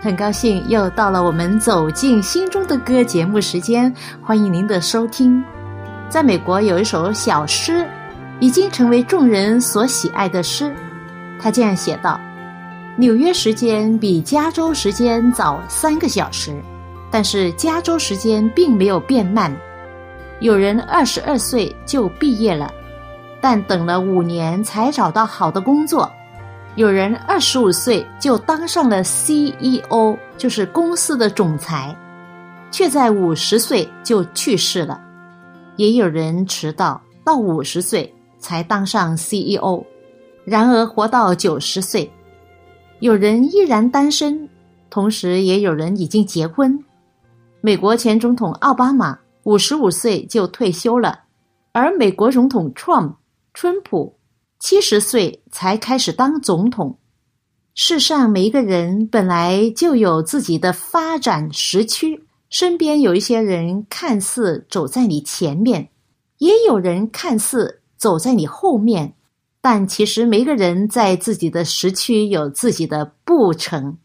很高兴又到了我们走进心中的歌节目时间，欢迎您的收听。在美国有一首小诗，已经成为众人所喜爱的诗。他这样写道：“纽约时间比加州时间早三个小时，但是加州时间并没有变慢。有人二十二岁就毕业了，但等了五年才找到好的工作。”有人二十五岁就当上了 CEO，就是公司的总裁，却在五十岁就去世了；也有人迟到到五十岁才当上 CEO，然而活到九十岁；有人依然单身，同时也有人已经结婚。美国前总统奥巴马五十五岁就退休了，而美国总统 Trump 川普。七十岁才开始当总统。世上每一个人本来就有自己的发展时区，身边有一些人看似走在你前面，也有人看似走在你后面，但其实每个人在自己的时区有自己的步程。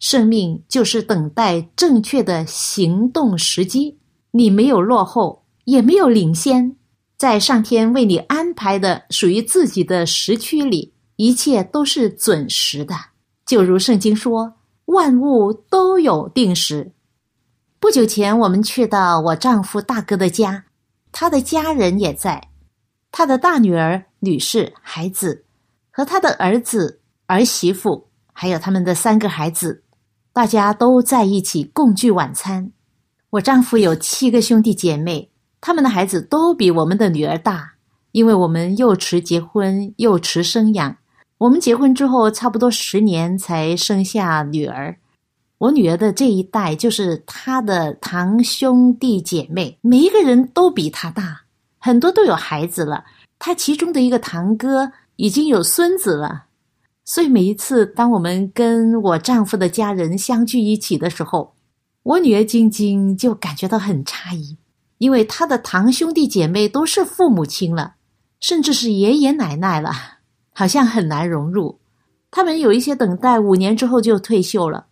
生命就是等待正确的行动时机，你没有落后，也没有领先。在上天为你安排的属于自己的时区里，一切都是准时的。就如圣经说：“万物都有定时。”不久前，我们去到我丈夫大哥的家，他的家人也在，他的大女儿、女士、孩子和他的儿子、儿媳妇，还有他们的三个孩子，大家都在一起共聚晚餐。我丈夫有七个兄弟姐妹。他们的孩子都比我们的女儿大，因为我们又迟结婚又迟生养。我们结婚之后差不多十年才生下女儿。我女儿的这一代就是她的堂兄弟姐妹，每一个人都比她大，很多都有孩子了。她其中的一个堂哥已经有孙子了，所以每一次当我们跟我丈夫的家人相聚一起的时候，我女儿晶晶就感觉到很诧异。因为他的堂兄弟姐妹都是父母亲了，甚至是爷爷奶奶了，好像很难融入。他们有一些等待五年之后就退休了，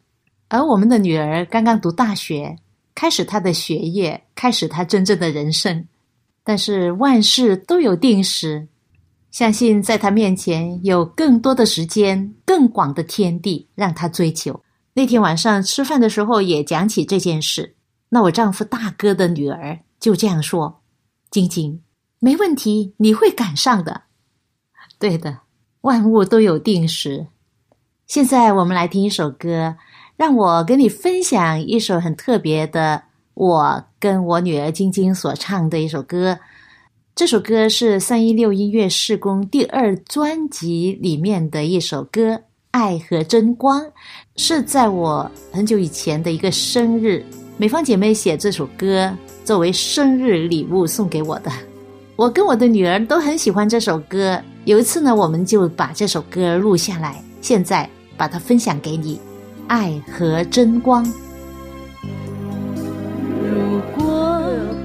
而我们的女儿刚刚读大学，开始她的学业，开始她真正的人生。但是万事都有定时，相信在她面前有更多的时间、更广的天地让她追求。那天晚上吃饭的时候也讲起这件事。那我丈夫大哥的女儿。就这样说，晶晶，没问题，你会赶上的。对的，万物都有定时。现在我们来听一首歌，让我跟你分享一首很特别的，我跟我女儿晶晶所唱的一首歌。这首歌是三一六音乐试工第二专辑里面的一首歌，《爱和真光》，是在我很久以前的一个生日，美方姐妹写这首歌。作为生日礼物送给我的，我跟我的女儿都很喜欢这首歌。有一次呢，我们就把这首歌录下来，现在把它分享给你。爱和真光。如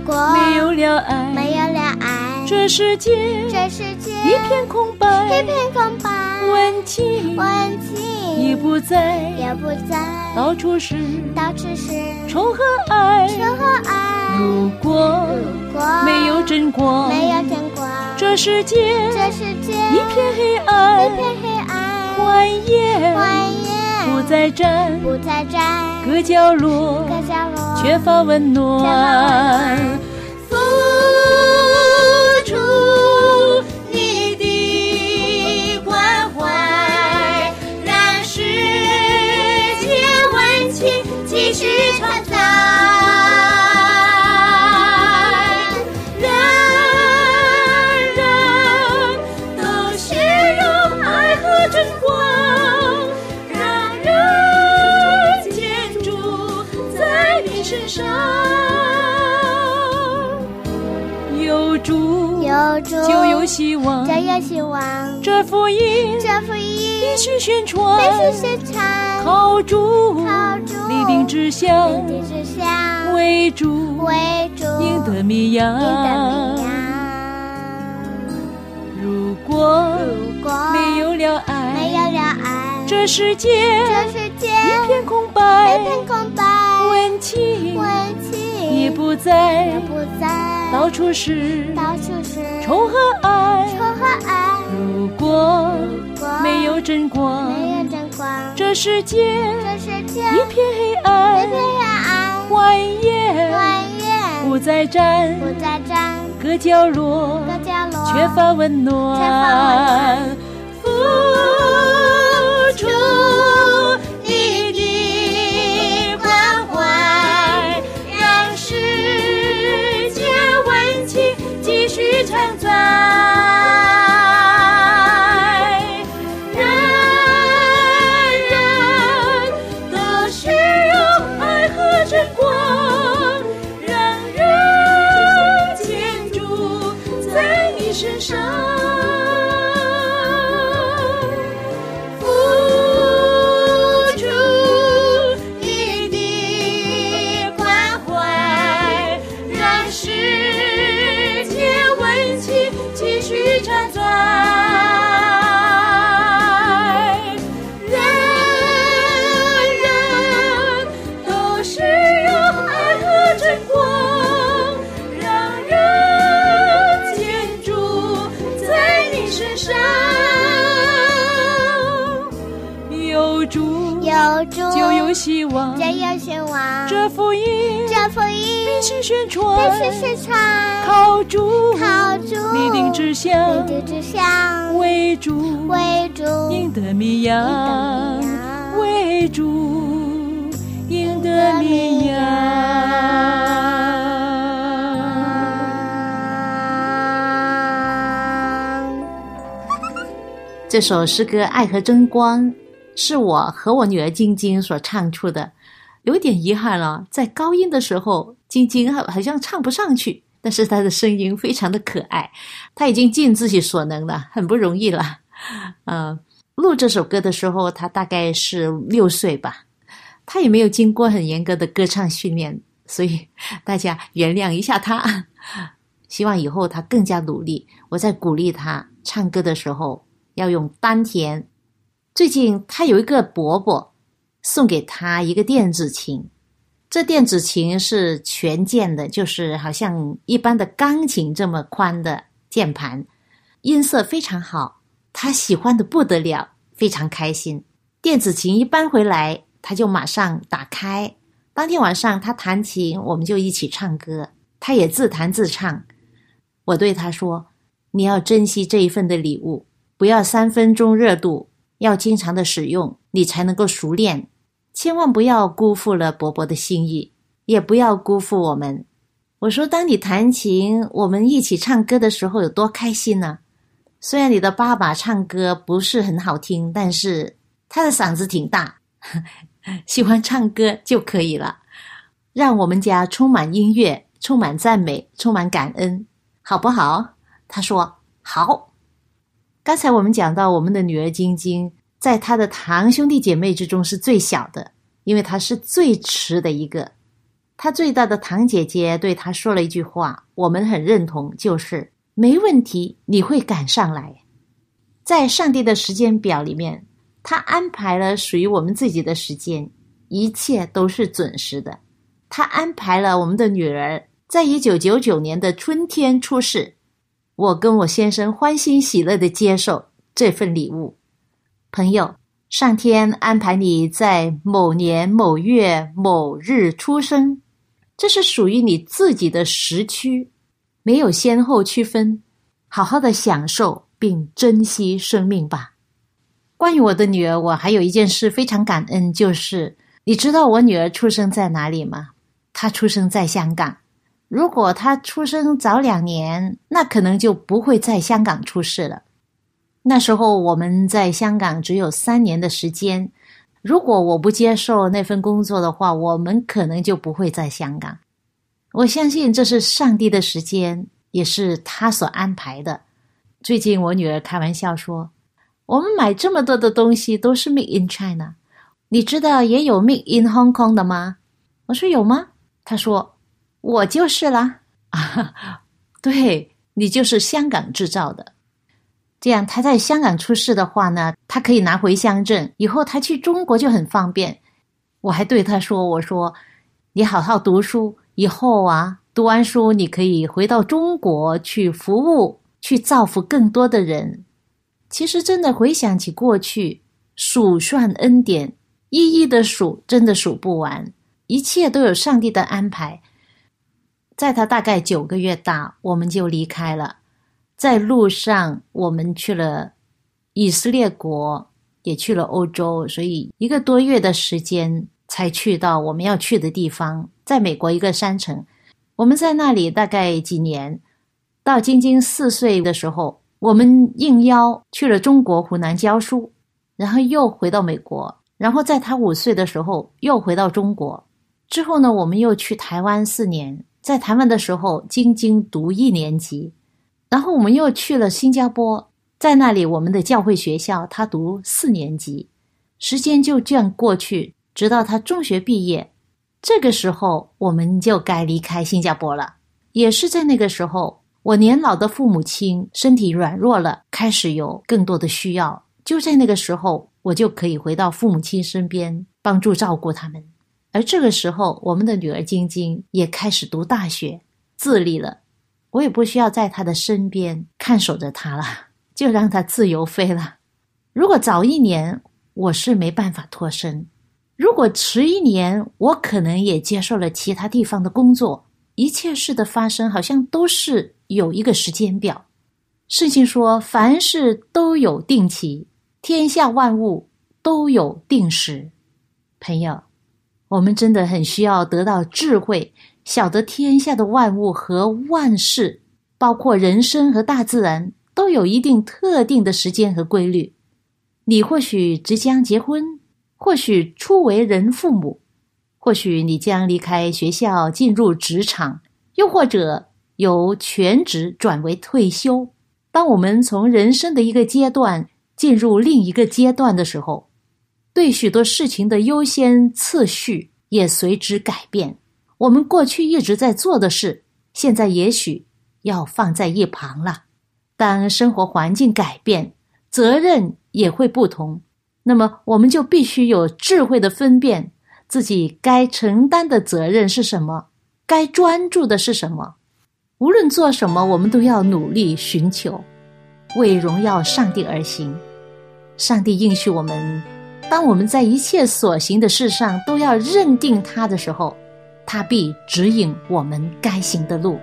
果没有了爱，没有了爱，这世界这世界一片空白，一片空白，问题问题也不在，也不在，到处是到处是仇和爱，仇和爱。如果没有真光，没有真光，这世界这世界一片黑暗，一片黑暗，欢颜欢颜不再站，不再站，各角落各角落缺乏温暖。宣传。靠主，靠主立定志向，立定志向。为主，为主赢得绵羊。赢得绵羊。如果如果没有了爱，没有了爱，这世界一片空白，一片空白。温情温情也不在也，不在，到处是到处是仇和爱。仇和爱。如果真光，没有真光，这世界这世界一片黑一暗，片黑暗。欢颜欢颜不再站，不再站，各角落各角落缺乏温暖，缺乏温付出有希望。就有希望。这福音，这福音必须宣传，必须宣传。靠主，靠主立定志向，立定志向。为主，为主赢得米羊赢得绵，羊为主赢得米羊。这首诗歌《爱和争光》是我和我女儿晶晶所唱出的，有点遗憾了，在高音的时候，晶晶好好像唱不上去，但是她的声音非常的可爱，她已经尽自己所能了，很不容易了。嗯、录这首歌的时候，她大概是六岁吧，她也没有经过很严格的歌唱训练，所以大家原谅一下她。希望以后她更加努力，我在鼓励她唱歌的时候。要用丹田。最近他有一个伯伯送给他一个电子琴，这电子琴是全键的，就是好像一般的钢琴这么宽的键盘，音色非常好，他喜欢的不得了，非常开心。电子琴一搬回来，他就马上打开。当天晚上他弹琴，我们就一起唱歌，他也自弹自唱。我对他说：“你要珍惜这一份的礼物。”不要三分钟热度，要经常的使用，你才能够熟练。千万不要辜负了伯伯的心意，也不要辜负我们。我说，当你弹琴，我们一起唱歌的时候，有多开心呢？虽然你的爸爸唱歌不是很好听，但是他的嗓子挺大，喜欢唱歌就可以了。让我们家充满音乐，充满赞美，充满感恩，好不好？他说好。刚才我们讲到，我们的女儿晶晶在她的堂兄弟姐妹之中是最小的，因为她是最迟的一个。她最大的堂姐姐对她说了一句话，我们很认同，就是没问题，你会赶上来。在上帝的时间表里面，他安排了属于我们自己的时间，一切都是准时的。他安排了我们的女儿在一九九九年的春天出世。我跟我先生欢欣喜乐的接受这份礼物，朋友，上天安排你在某年某月某日出生，这是属于你自己的时区，没有先后区分，好好的享受并珍惜生命吧。关于我的女儿，我还有一件事非常感恩，就是你知道我女儿出生在哪里吗？她出生在香港。如果他出生早两年，那可能就不会在香港出世了。那时候我们在香港只有三年的时间，如果我不接受那份工作的话，我们可能就不会在香港。我相信这是上帝的时间，也是他所安排的。最近我女儿开玩笑说：“我们买这么多的东西都是 Made in China，你知道也有 Made in Hong Kong 的吗？”我说：“有吗？”她说：“我就是啦。”啊，对你就是香港制造的。这样他在香港出事的话呢，他可以拿回乡证，以后他去中国就很方便。我还对他说：“我说你好好读书。”以后啊，读完书你可以回到中国去服务，去造福更多的人。其实真的回想起过去，数算恩典，一一的数，真的数不完。一切都有上帝的安排。在他大概九个月大，我们就离开了。在路上，我们去了以色列国，也去了欧洲，所以一个多月的时间才去到我们要去的地方。在美国一个山城，我们在那里大概几年。到晶晶四岁的时候，我们应邀去了中国湖南教书，然后又回到美国。然后在他五岁的时候，又回到中国。之后呢，我们又去台湾四年。在台湾的时候，晶晶读一年级。然后我们又去了新加坡，在那里我们的教会学校，他读四年级。时间就这样过去，直到他中学毕业。这个时候，我们就该离开新加坡了。也是在那个时候，我年老的父母亲身体软弱了，开始有更多的需要。就在那个时候，我就可以回到父母亲身边，帮助照顾他们。而这个时候，我们的女儿晶晶也开始读大学，自立了。我也不需要在她的身边看守着她了，就让她自由飞了。如果早一年，我是没办法脱身。如果迟一年，我可能也接受了其他地方的工作。一切事的发生，好像都是有一个时间表。圣经说，凡事都有定期，天下万物都有定时。朋友，我们真的很需要得到智慧，晓得天下的万物和万事，包括人生和大自然，都有一定特定的时间和规律。你或许即将结婚。或许初为人父母，或许你将离开学校进入职场，又或者由全职转为退休。当我们从人生的一个阶段进入另一个阶段的时候，对许多事情的优先次序也随之改变。我们过去一直在做的事，现在也许要放在一旁了。当生活环境改变，责任也会不同。那么，我们就必须有智慧的分辨自己该承担的责任是什么，该专注的是什么。无论做什么，我们都要努力寻求，为荣耀上帝而行。上帝应许我们，当我们在一切所行的事上都要认定他的时候，他必指引我们该行的路。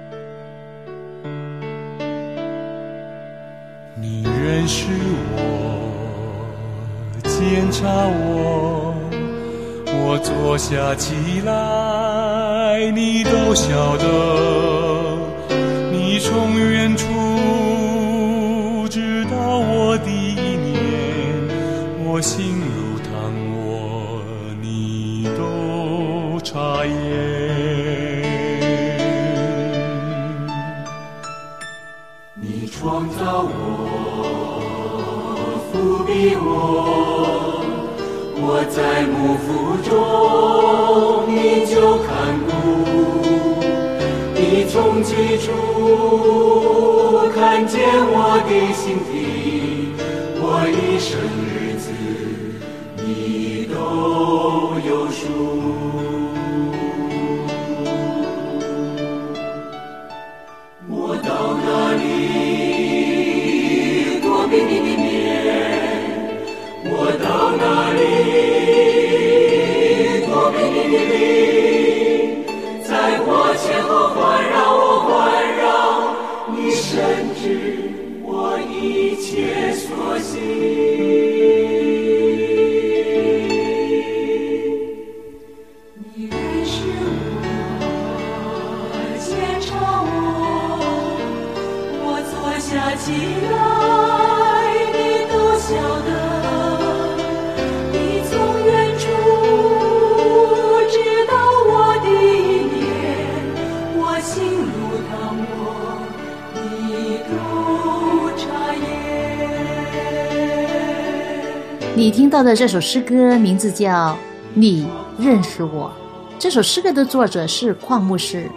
你认识我。检查我，我坐下起来，你都晓得。你从远处知道我的一念，我心都察言。你创造我，赋比我。我在幕府中，你就看顾，你从起初看见我的心底，我一生日子你都有数。在我前后环绕，我环绕，你深知我一切所行。的这首诗歌名字叫《你认识我》。这首诗歌的作者是邝牧师，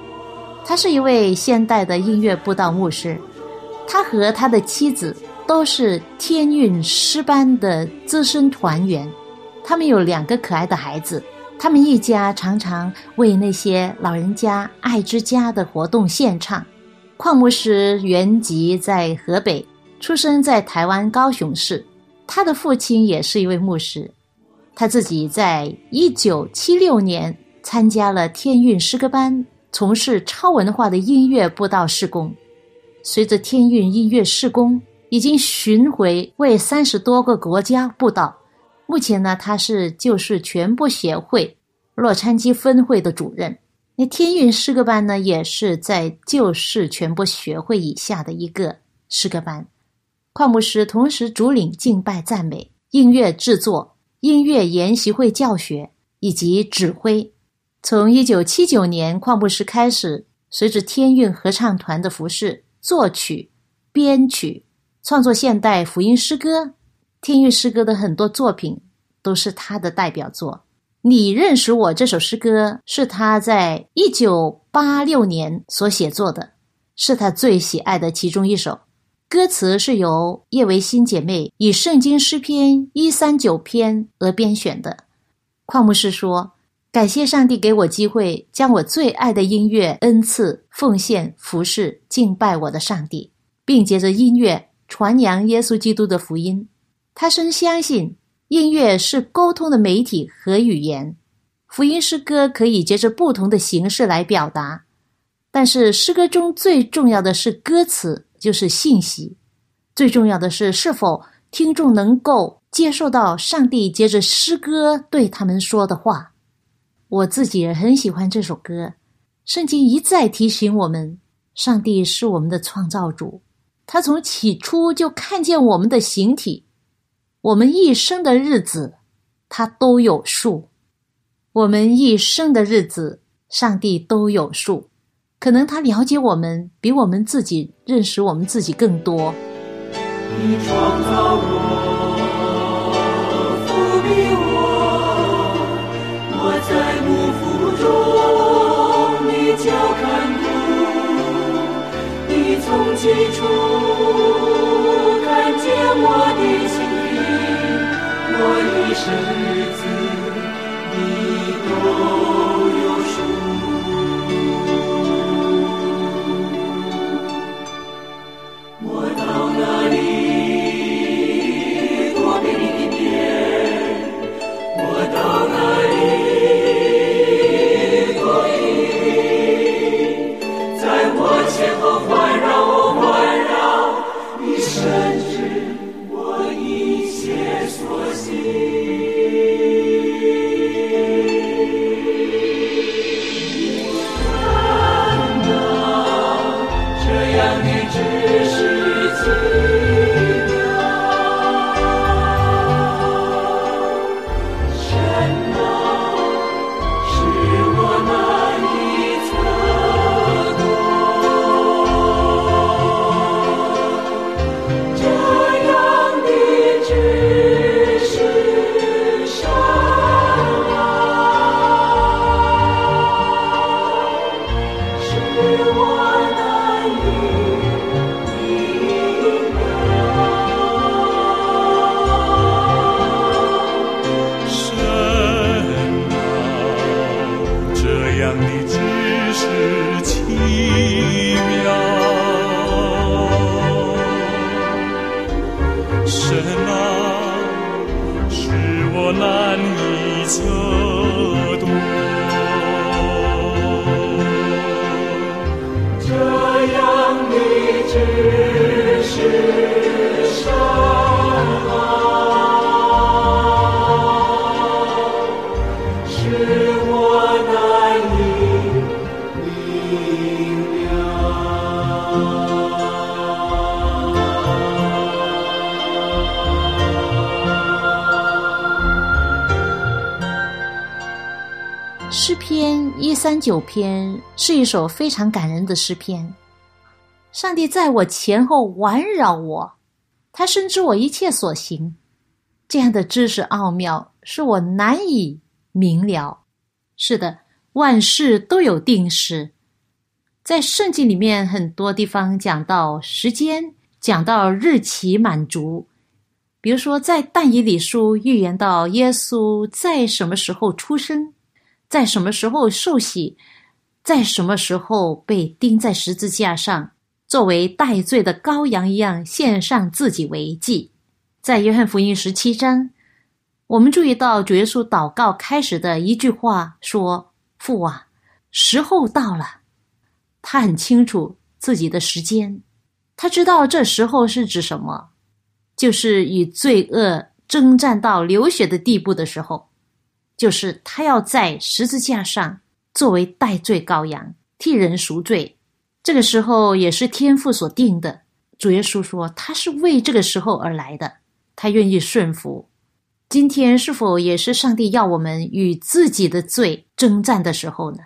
他是一位现代的音乐布道牧师。他和他的妻子都是天韵诗班的资深团员，他们有两个可爱的孩子。他们一家常常为那些老人家爱之家的活动献唱。邝牧师原籍在河北，出生在台湾高雄市。他的父亲也是一位牧师。他自己在一九七六年。参加了天韵诗歌班，从事超文化的音乐布道事工。随着天韵音乐事工，已经巡回为三十多个国家布道。目前呢，他是旧世全部协会洛杉矶分会的主任。那天韵诗歌班呢，也是在旧世全部学会以下的一个诗歌班。邝牧师同时主领敬拜赞美、音乐制作、音乐研习会教学以及指挥。从一九七九年，邝牧师开始随着天韵合唱团的服饰作曲、编曲、创作现代福音诗歌。天韵诗歌的很多作品都是他的代表作。你认识我这首诗歌是他在一九八六年所写作的，是他最喜爱的其中一首。歌词是由叶维新姐妹以圣经诗篇一三九篇而编选的。邝牧师说。感谢上帝给我机会，将我最爱的音乐恩赐奉献、服侍、敬拜我的上帝，并借着音乐传扬耶稣基督的福音。他深相信音乐是沟通的媒体和语言。福音诗歌可以借着不同的形式来表达，但是诗歌中最重要的是歌词，就是信息。最重要的是是否听众能够接受到上帝接着诗歌对他们说的话。我自己也很喜欢这首歌。圣经一再提醒我们，上帝是我们的创造主，他从起初就看见我们的形体，我们一生的日子，他都有数。我们一生的日子，上帝都有数。可能他了解我们，比我们自己认识我们自己更多。你创造我，赋予我，我在。就看顾，你从起初看见我的心灵，我一生日子九篇是一首非常感人的诗篇。上帝在我前后环绕我，他深知我一切所行。这样的知识奥妙是我难以明了。是的，万事都有定时，在圣经里面很多地方讲到时间，讲到日期满足。比如说，在但以理书预言到耶稣在什么时候出生，在什么时候受洗，在什么时候被钉在十字架上，作为代罪的羔羊一样献上自己为祭。在约翰福音十七章，我们注意到主耶稣祷告开始的一句话说：“父啊，时候到了。”他很清楚自己的时间，他知道这时候是指什么，就是与罪恶征战到流血的地步的时候，就是他要在十字架上作为代罪羔羊，替人赎罪。这个时候也是天父所定的。主耶稣说，他是为这个时候而来的。他愿意顺服。今天是否也是上帝要我们与自己的罪征战的时候呢？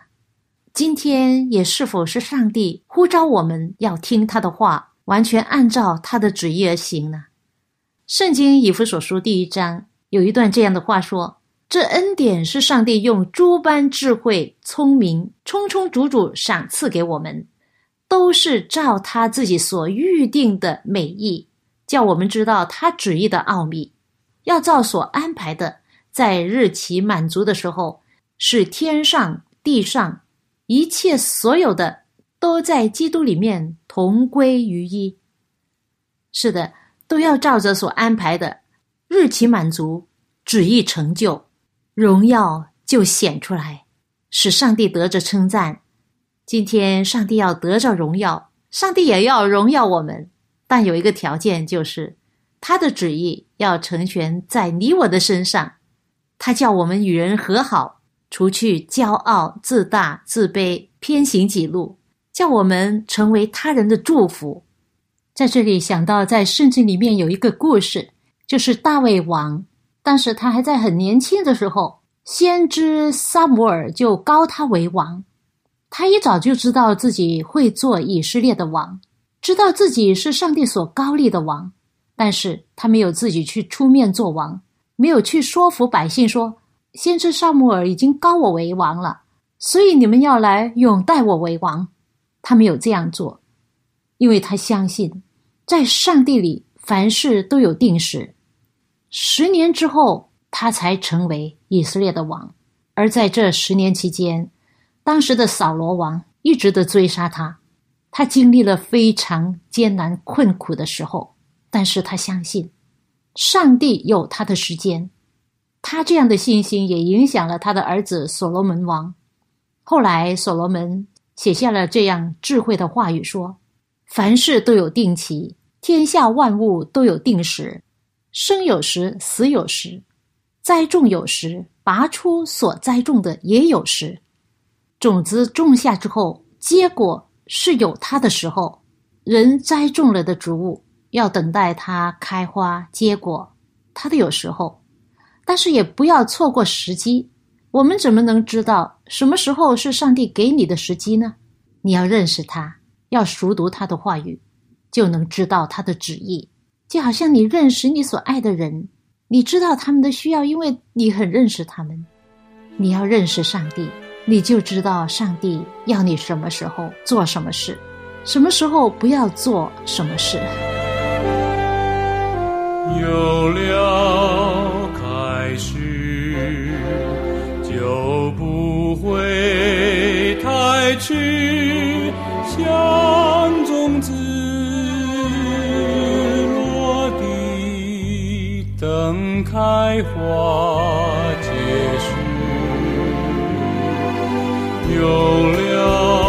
今天也是否是上帝呼召我们要听他的话，完全按照他的旨意而行呢？圣经以弗所书第一章有一段这样的话说：“这恩典是上帝用诸般智慧、聪明，充充足足赏赐给我们，都是照他自己所预定的美意。”叫我们知道他旨意的奥秘，要照所安排的，在日期满足的时候，使天上地上一切所有的都在基督里面同归于一。是的，都要照着所安排的日期满足，旨意成就，荣耀就显出来，使上帝得着称赞。今天上帝要得着荣耀，上帝也要荣耀我们。但有一个条件，就是他的旨意要成全在你我的身上。他叫我们与人和好，除去骄傲、自大、自卑、偏行己路，叫我们成为他人的祝福。在这里想到，在圣经里面有一个故事，就是大卫王，但是他还在很年轻的时候，先知撒母耳就高他为王。他一早就知道自己会做以色列的王。知道自己是上帝所高立的王，但是他没有自己去出面做王，没有去说服百姓说，先知萨姆尔已经高我为王了，所以你们要来拥戴我为王。他没有这样做，因为他相信，在上帝里凡事都有定时。十年之后，他才成为以色列的王。而在这十年期间，当时的扫罗王一直的追杀他。他经历了非常艰难困苦的时候，但是他相信上帝有他的时间。他这样的信心也影响了他的儿子所罗门王。后来，所罗门写下了这样智慧的话语说：“凡事都有定期，天下万物都有定时，生有时，死有时，栽种有时，拔出所栽种的也有时。种子种下之后，结果。”是有它的时候，人栽种了的植物要等待它开花结果，它的有时候，但是也不要错过时机。我们怎么能知道什么时候是上帝给你的时机呢？你要认识他，要熟读他的话语，就能知道他的旨意。就好像你认识你所爱的人，你知道他们的需要，因为你很认识他们。你要认识上帝。你就知道上帝要你什么时候做什么事，什么时候不要做什么事。有了开始，就不会太迟，想开花。有了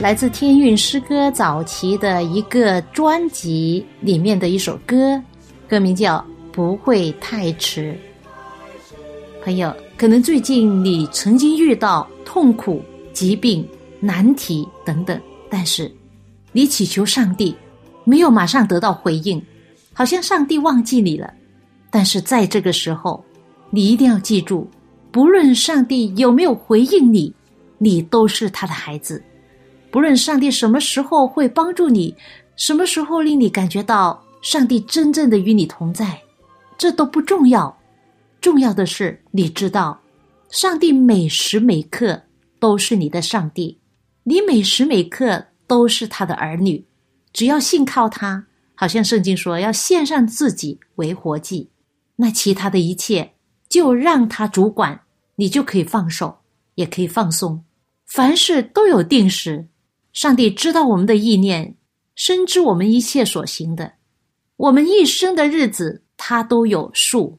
来自天韵诗歌早期的一个专辑里面的一首歌，歌名叫《不会太迟》。朋友，可能最近你曾经遇到痛苦、疾病、难题等等，但是你祈求上帝，没有马上得到回应，好像上帝忘记你了。但是在这个时候，你一定要记住，不论上帝有没有回应你，你都是他的孩子。不论上帝什么时候会帮助你，什么时候令你感觉到上帝真正的与你同在，这都不重要。重要的是，你知道，上帝每时每刻都是你的上帝，你每时每刻都是他的儿女。只要信靠他，好像圣经说要献上自己为活祭，那其他的一切就让他主管，你就可以放手，也可以放松。凡事都有定时，上帝知道我们的意念，深知我们一切所行的，我们一生的日子他都有数。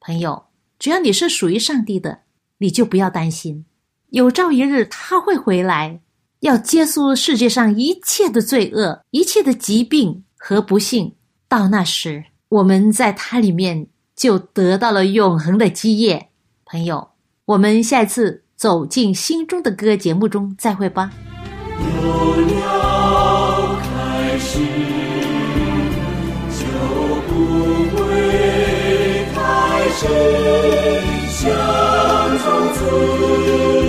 朋友，只要你是属于上帝的，你就不要担心，有朝一日他会回来，要结束世界上一切的罪恶、一切的疾病和不幸。到那时，我们在他里面就得到了永恒的基业。朋友，我们下一次走进心中的歌节目中再会吧。有了开始，就不会开始，相从自。